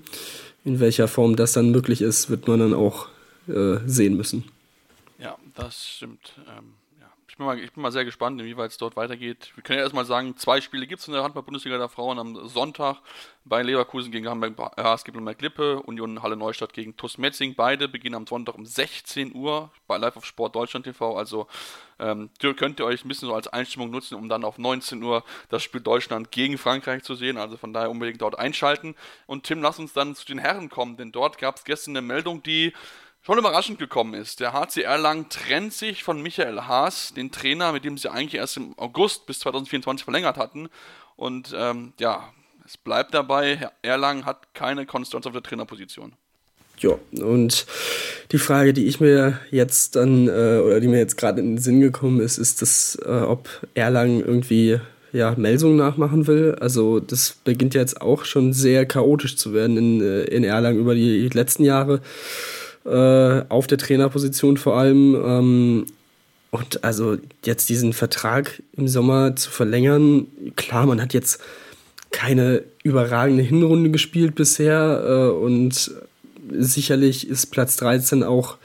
In welcher Form das dann möglich ist, wird man dann auch äh, sehen müssen. Ja, das stimmt. Ähm, bin, mal, ich bin mal sehr gespannt, inwieweit es dort weitergeht. Wir können ja erstmal sagen, zwei Spiele gibt es in der Handball-Bundesliga der Frauen am Sonntag. Bei Leverkusen gegen Hamburg HSG Blumenberg Lippe, Union Halle Neustadt gegen TuS Metzing. Beide beginnen am Sonntag um 16 Uhr bei Live auf Sport Deutschland TV. Also ähm, könnt ihr euch ein bisschen so als Einstimmung nutzen, um dann auf 19 Uhr das Spiel Deutschland gegen Frankreich zu sehen. Also von daher unbedingt dort einschalten. Und Tim, lass uns dann zu den Herren kommen, denn dort gab es gestern eine Meldung, die schon überraschend gekommen ist. Der HC Erlangen trennt sich von Michael Haas, den Trainer, mit dem sie eigentlich erst im August bis 2024 verlängert hatten. Und ähm, ja, es bleibt dabei, Erlangen hat keine Konstanz auf der Trainerposition. Ja, und die Frage, die ich mir jetzt dann, äh, oder die mir jetzt gerade in den Sinn gekommen ist, ist, dass, äh, ob Erlangen irgendwie ja, Melsung nachmachen will. Also das beginnt jetzt auch schon sehr chaotisch zu werden in, äh, in Erlangen über die letzten Jahre äh, auf der Trainerposition vor allem. Ähm, und also jetzt diesen Vertrag im Sommer zu verlängern, klar, man hat jetzt keine überragende Hinrunde gespielt bisher äh, und sicherlich ist Platz 13 auch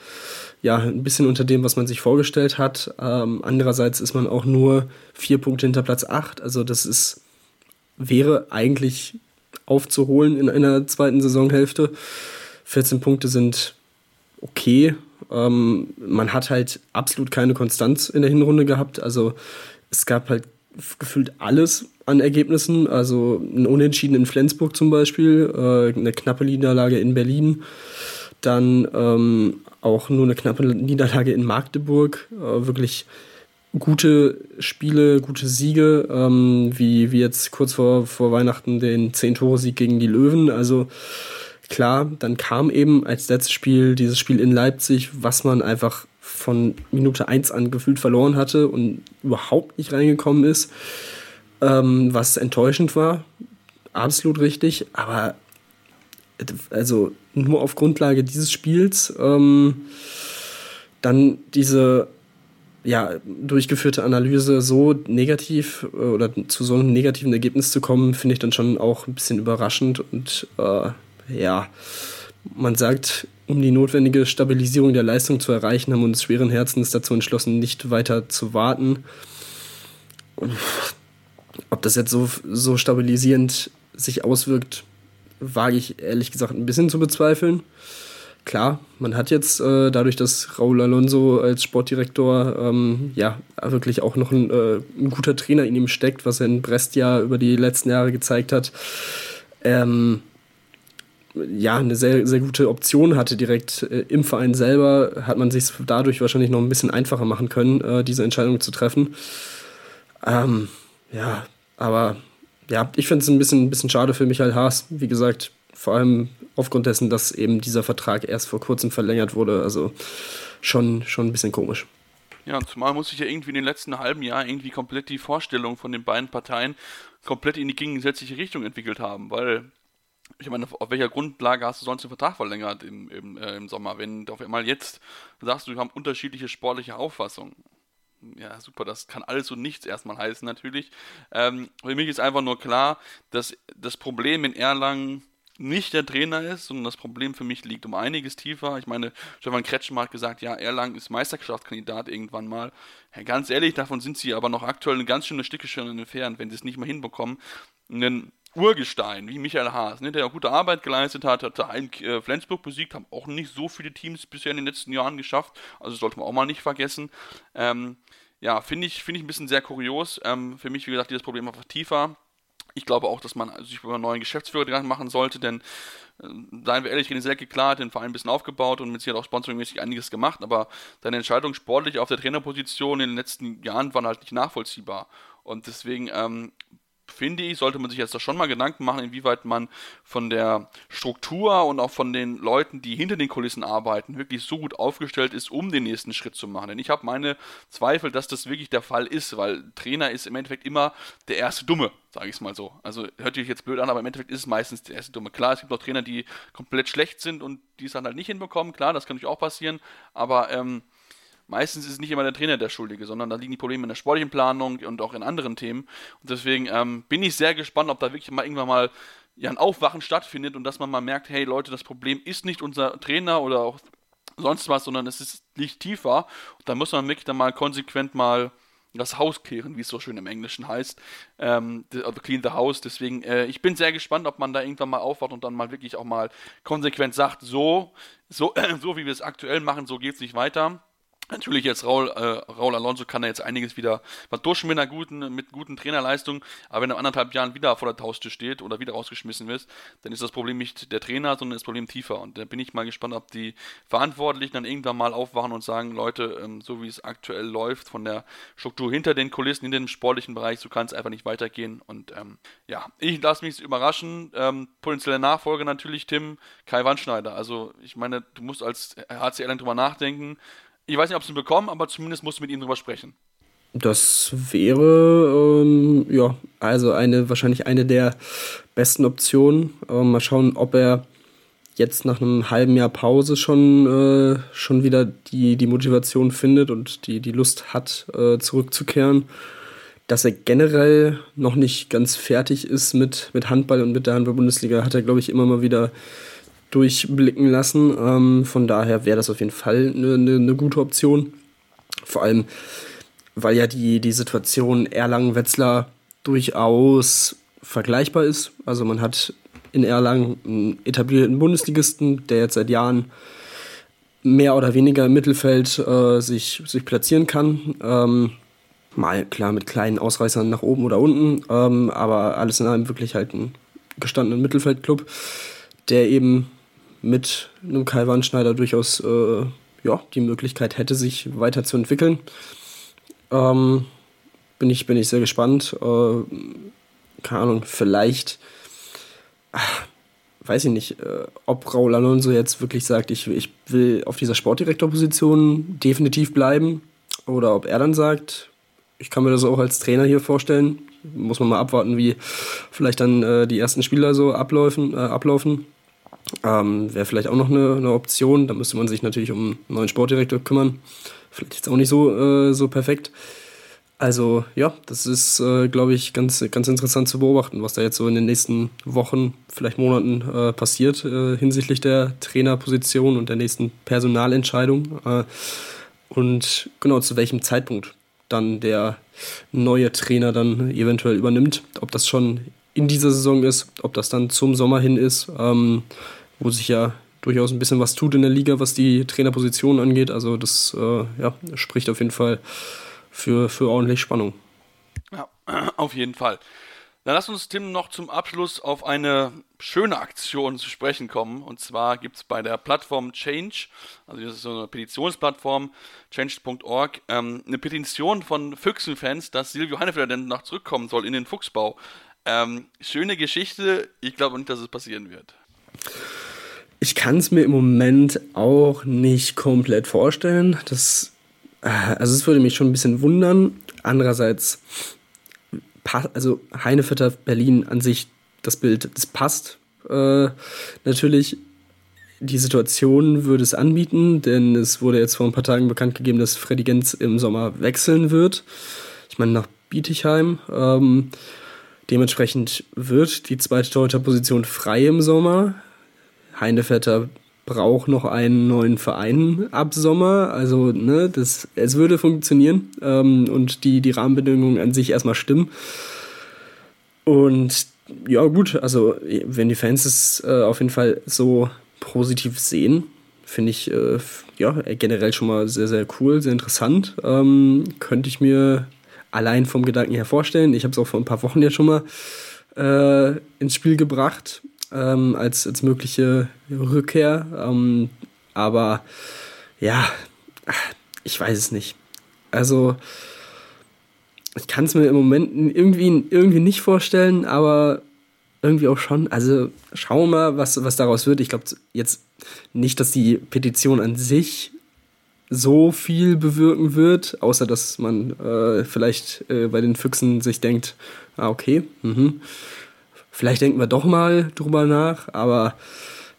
ja, ein bisschen unter dem, was man sich vorgestellt hat. Ähm, andererseits ist man auch nur vier Punkte hinter Platz 8. Also das ist, wäre eigentlich aufzuholen in einer zweiten Saisonhälfte. 14 Punkte sind okay. Ähm, man hat halt absolut keine Konstanz in der Hinrunde gehabt. Also es gab halt gefühlt alles an Ergebnissen. Also ein Unentschieden in Flensburg zum Beispiel, äh, eine knappe Niederlage in Berlin, dann ähm, auch nur eine knappe Niederlage in Magdeburg. Äh, wirklich gute Spiele, gute Siege, ähm, wie, wie jetzt kurz vor, vor Weihnachten den 10-Tore-Sieg gegen die Löwen. Also klar, dann kam eben als letztes Spiel dieses Spiel in Leipzig, was man einfach von Minute 1 an gefühlt verloren hatte und überhaupt nicht reingekommen ist, ähm, was enttäuschend war. Absolut richtig, aber also nur auf Grundlage dieses Spiels ähm, dann diese ja, durchgeführte Analyse so negativ äh, oder zu so einem negativen Ergebnis zu kommen, finde ich dann schon auch ein bisschen überraschend und äh, ja, man sagt, um die notwendige Stabilisierung der Leistung zu erreichen, haben uns schweren Herzens dazu entschlossen, nicht weiter zu warten. Ob das jetzt so, so stabilisierend sich auswirkt, wage ich ehrlich gesagt ein bisschen zu bezweifeln. Klar, man hat jetzt äh, dadurch, dass Raúl Alonso als Sportdirektor ähm, ja wirklich auch noch ein, äh, ein, guter Trainer in ihm steckt, was er in Brest ja über die letzten Jahre gezeigt hat, ähm, ja, eine sehr, sehr gute Option hatte direkt äh, im Verein selber, hat man sich dadurch wahrscheinlich noch ein bisschen einfacher machen können, äh, diese Entscheidung zu treffen. Ähm, ja, aber ja, ich finde es ein bisschen, ein bisschen schade für Michael Haas. Wie gesagt, vor allem aufgrund dessen, dass eben dieser Vertrag erst vor kurzem verlängert wurde. Also schon, schon ein bisschen komisch. Ja, zumal muss sich ja irgendwie in den letzten halben Jahr irgendwie komplett die Vorstellung von den beiden Parteien komplett in die gegensätzliche Richtung entwickelt haben, weil ich meine, auf welcher Grundlage hast du sonst den Vertrag verlängert im, im, äh, im Sommer, wenn du auf einmal jetzt sagst, wir haben unterschiedliche sportliche Auffassungen? Ja, super, das kann alles und nichts erstmal heißen, natürlich. Ähm, für mich ist einfach nur klar, dass das Problem in Erlangen nicht der Trainer ist, sondern das Problem für mich liegt um einiges tiefer. Ich meine, Stefan Kretschmer hat gesagt, ja, Erlangen ist Meisterschaftskandidat irgendwann mal. Ja, ganz ehrlich, davon sind sie aber noch aktuell eine ganz schöne Stücke schon entfernt, wenn sie es nicht mal hinbekommen. Einen Urgestein wie Michael Haas, ne, der gute Arbeit geleistet hat, hat äh, Flensburg besiegt, haben auch nicht so viele Teams bisher in den letzten Jahren geschafft, also sollte man auch mal nicht vergessen. Ähm, ja, finde ich, find ich ein bisschen sehr kurios. Ähm, für mich, wie gesagt, dieses Problem einfach tiefer. Ich glaube auch, dass man sich über einen neuen Geschäftsführer Gedanken machen sollte, denn äh, seien wir ehrlich, René Selke, klar, hat den Verein ein bisschen aufgebaut und mit sich hat auch sponsoringmäßig einiges gemacht, aber seine Entscheidung sportlich auf der Trainerposition in den letzten Jahren waren halt nicht nachvollziehbar. Und deswegen ähm, finde ich, sollte man sich jetzt da schon mal Gedanken machen, inwieweit man von der Struktur und auch von den Leuten, die hinter den Kulissen arbeiten, wirklich so gut aufgestellt ist, um den nächsten Schritt zu machen. Denn ich habe meine Zweifel, dass das wirklich der Fall ist, weil Trainer ist im Endeffekt immer der erste Dumme, sage ich es mal so. Also hört sich jetzt blöd an, aber im Endeffekt ist es meistens der erste Dumme. Klar, es gibt auch Trainer, die komplett schlecht sind und die es dann halt nicht hinbekommen. Klar, das kann natürlich auch passieren, aber ähm, meistens ist es nicht immer der Trainer der Schuldige, sondern da liegen die Probleme in der sportlichen Planung und auch in anderen Themen. Und deswegen ähm, bin ich sehr gespannt, ob da wirklich mal irgendwann mal ja, ein Aufwachen stattfindet und dass man mal merkt, hey Leute, das Problem ist nicht unser Trainer oder auch sonst was, sondern es ist, liegt tiefer. Und da muss man wirklich dann mal konsequent mal das Haus kehren, wie es so schön im Englischen heißt. Ähm, also clean the house. Deswegen, äh, ich bin sehr gespannt, ob man da irgendwann mal aufwacht und dann mal wirklich auch mal konsequent sagt, so, so, so wie wir es aktuell machen, so geht es nicht weiter. Natürlich jetzt Raul, äh, Raul Alonso kann er jetzt einiges wieder vertuschen mit einer guten, mit guten Trainerleistung, aber wenn er anderthalb Jahren wieder vor der Haustür steht oder wieder rausgeschmissen wird, dann ist das Problem nicht der Trainer, sondern das Problem tiefer. Und da bin ich mal gespannt, ob die Verantwortlichen dann irgendwann mal aufwachen und sagen, Leute, ähm, so wie es aktuell läuft, von der Struktur hinter den Kulissen, in dem sportlichen Bereich, so kann es einfach nicht weitergehen. Und ähm, ja, ich lasse mich überraschen. Ähm, potenzielle Nachfolger natürlich Tim Kai Wandschneider. Also ich meine, du musst als HCL drüber nachdenken ich weiß nicht, ob sie ihn bekommen, aber zumindest musst du mit ihm drüber sprechen. Das wäre ähm, ja also eine wahrscheinlich eine der besten Optionen. Aber mal schauen, ob er jetzt nach einem halben Jahr Pause schon, äh, schon wieder die, die Motivation findet und die, die Lust hat, äh, zurückzukehren. Dass er generell noch nicht ganz fertig ist mit, mit Handball und mit der Handball-Bundesliga, hat er, glaube ich, immer mal wieder durchblicken lassen. Ähm, von daher wäre das auf jeden Fall eine, eine, eine gute Option. Vor allem, weil ja die, die Situation Erlangen-Wetzlar durchaus vergleichbar ist. Also man hat in Erlangen einen etablierten Bundesligisten, der jetzt seit Jahren mehr oder weniger im Mittelfeld äh, sich, sich platzieren kann. Ähm, mal klar mit kleinen Ausreißern nach oben oder unten, ähm, aber alles in allem wirklich halt ein gestandenen Mittelfeldclub, der eben mit einem Kai Wandschneider durchaus äh, ja, die Möglichkeit hätte, sich weiterzuentwickeln. Ähm, bin, ich, bin ich sehr gespannt. Äh, keine Ahnung, vielleicht, ach, weiß ich nicht, äh, ob Raul Alonso jetzt wirklich sagt, ich, ich will auf dieser Sportdirektorposition definitiv bleiben oder ob er dann sagt, ich kann mir das auch als Trainer hier vorstellen. Muss man mal abwarten, wie vielleicht dann äh, die ersten Spieler so ablaufen. Äh, ablaufen. Ähm, Wäre vielleicht auch noch eine, eine, Option. Da müsste man sich natürlich um einen neuen Sportdirektor kümmern. Vielleicht jetzt auch nicht so, äh, so perfekt. Also ja, das ist, äh, glaube ich, ganz, ganz interessant zu beobachten, was da jetzt so in den nächsten Wochen, vielleicht Monaten äh, passiert äh, hinsichtlich der Trainerposition und der nächsten Personalentscheidung. Äh, und genau zu welchem Zeitpunkt dann der neue Trainer dann eventuell übernimmt. Ob das schon in dieser Saison ist, ob das dann zum Sommer hin ist, ähm, wo sich ja durchaus ein bisschen was tut in der Liga, was die Trainerposition angeht. Also das äh, ja, spricht auf jeden Fall für, für ordentlich Spannung. Ja, auf jeden Fall. Dann lass uns, Tim, noch zum Abschluss auf eine schöne Aktion zu sprechen kommen. Und zwar gibt es bei der Plattform Change, also das ist so eine Petitionsplattform, change.org, ähm, eine Petition von Füchsenfans, dass Silvio Heinefelder denn noch zurückkommen soll in den Fuchsbau. Ähm, schöne Geschichte, ich glaube nicht, dass es passieren wird. Ich kann es mir im Moment auch nicht komplett vorstellen. Das also es würde mich schon ein bisschen wundern. Andererseits, also Heinevetter Berlin an sich, das Bild, das passt äh, natürlich. Die Situation würde es anbieten, denn es wurde jetzt vor ein paar Tagen bekannt gegeben, dass Freddy Gens im Sommer wechseln wird. Ich meine, nach Bietigheim. Ähm, dementsprechend wird die zweite Torhüterposition frei im Sommer. Heinevetter braucht noch einen neuen Verein ab Sommer. Also, ne, das, es würde funktionieren ähm, und die, die Rahmenbedingungen an sich erstmal stimmen. Und ja, gut, also, wenn die Fans es äh, auf jeden Fall so positiv sehen, finde ich äh, ja generell schon mal sehr, sehr cool, sehr interessant. Ähm, könnte ich mir allein vom Gedanken her vorstellen. Ich habe es auch vor ein paar Wochen ja schon mal äh, ins Spiel gebracht ähm, als, als mögliche Rückkehr. Ähm, aber ja, ich weiß es nicht. Also, ich kann es mir im Moment irgendwie, irgendwie nicht vorstellen, aber irgendwie auch schon. Also, schauen wir mal, was, was daraus wird. Ich glaube jetzt nicht, dass die Petition an sich so viel bewirken wird, außer dass man äh, vielleicht äh, bei den Füchsen sich denkt, ah, okay, mhm vielleicht denken wir doch mal drüber nach, aber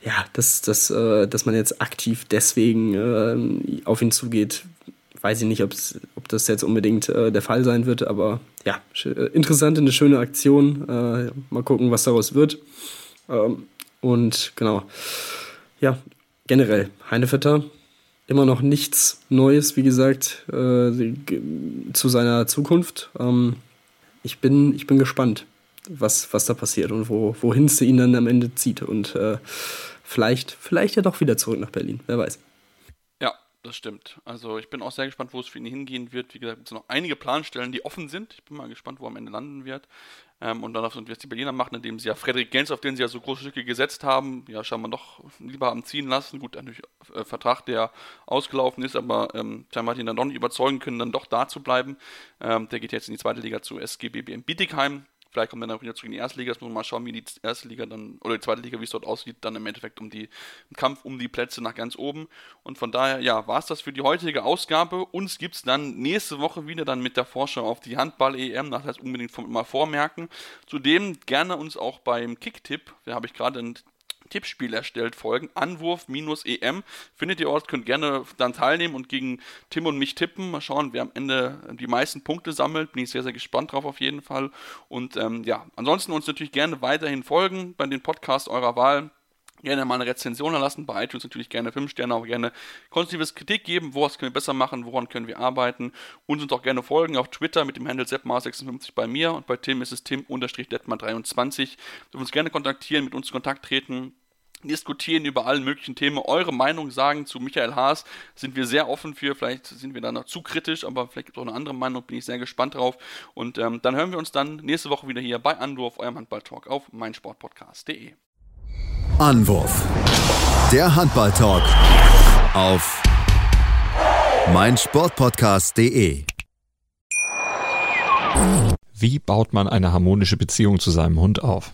ja, dass, dass, äh, dass man jetzt aktiv deswegen äh, auf ihn zugeht, weiß ich nicht, ob das jetzt unbedingt äh, der Fall sein wird, aber ja, interessante, eine schöne Aktion. Mal gucken, was daraus wird. Ähm, und genau, ja, generell, Heinevetter, immer noch nichts Neues, wie gesagt, zu seiner Zukunft. Ähm, ich, bin, ich bin gespannt was, was da passiert und wo, wohin es ihn dann am Ende zieht. Und äh, vielleicht, vielleicht ja doch wieder zurück nach Berlin, wer weiß. Ja, das stimmt. Also ich bin auch sehr gespannt, wo es für ihn hingehen wird. Wie gesagt, es sind noch einige Planstellen, die offen sind. Ich bin mal gespannt, wo er am Ende landen wird. Ähm, und dann auf was die Berliner machen, indem sie ja Frederik Gens, auf den sie ja so große Stücke gesetzt haben, ja scheinbar noch lieber am ziehen lassen. Gut, natürlich äh, Vertrag, der ausgelaufen ist, aber ähm, hat ihn dann doch nicht überzeugen können, dann doch da zu bleiben. Ähm, der geht jetzt in die zweite Liga zu SGBBM Bietigheim. Vielleicht kommt er dann auch wieder zurück in die erste Liga. Das muss man mal schauen, wie die erste Liga dann, oder die zweite Liga, wie es dort aussieht, dann im Endeffekt um die im Kampf um die Plätze nach ganz oben. Und von daher, ja, war es das für die heutige Ausgabe. Uns gibt es dann nächste Woche wieder dann mit der Vorschau auf die Handball-EM. Das heißt unbedingt mal vormerken. Zudem gerne uns auch beim Kicktipp, da habe ich gerade einen Tippspiel erstellt folgen. Anwurf-EM. Findet ihr Ort, könnt gerne dann teilnehmen und gegen Tim und mich tippen. Mal schauen, wer am Ende die meisten Punkte sammelt. Bin ich sehr, sehr gespannt drauf auf jeden Fall. Und ähm, ja, ansonsten uns natürlich gerne weiterhin folgen bei den Podcasts eurer Wahl gerne mal eine Rezension erlassen, bei iTunes natürlich gerne 5 Sterne, auch gerne konstruktives Kritik geben, was können wir besser machen, woran können wir arbeiten und uns auch gerne folgen auf Twitter mit dem Handle ZMAR56 bei mir und bei Tim ist es Tim-Detmar23. Du uns gerne kontaktieren, mit uns in Kontakt treten, diskutieren über allen möglichen Themen, eure Meinung sagen zu Michael Haas, sind wir sehr offen für, vielleicht sind wir da noch zu kritisch, aber vielleicht gibt es auch eine andere Meinung, bin ich sehr gespannt drauf und ähm, dann hören wir uns dann nächste Woche wieder hier bei Anwurf, eurem Handball-Talk auf meinsportpodcast.de. Anwurf. Der Handball-Talk auf meinsportpodcast.de. Wie baut man eine harmonische Beziehung zu seinem Hund auf?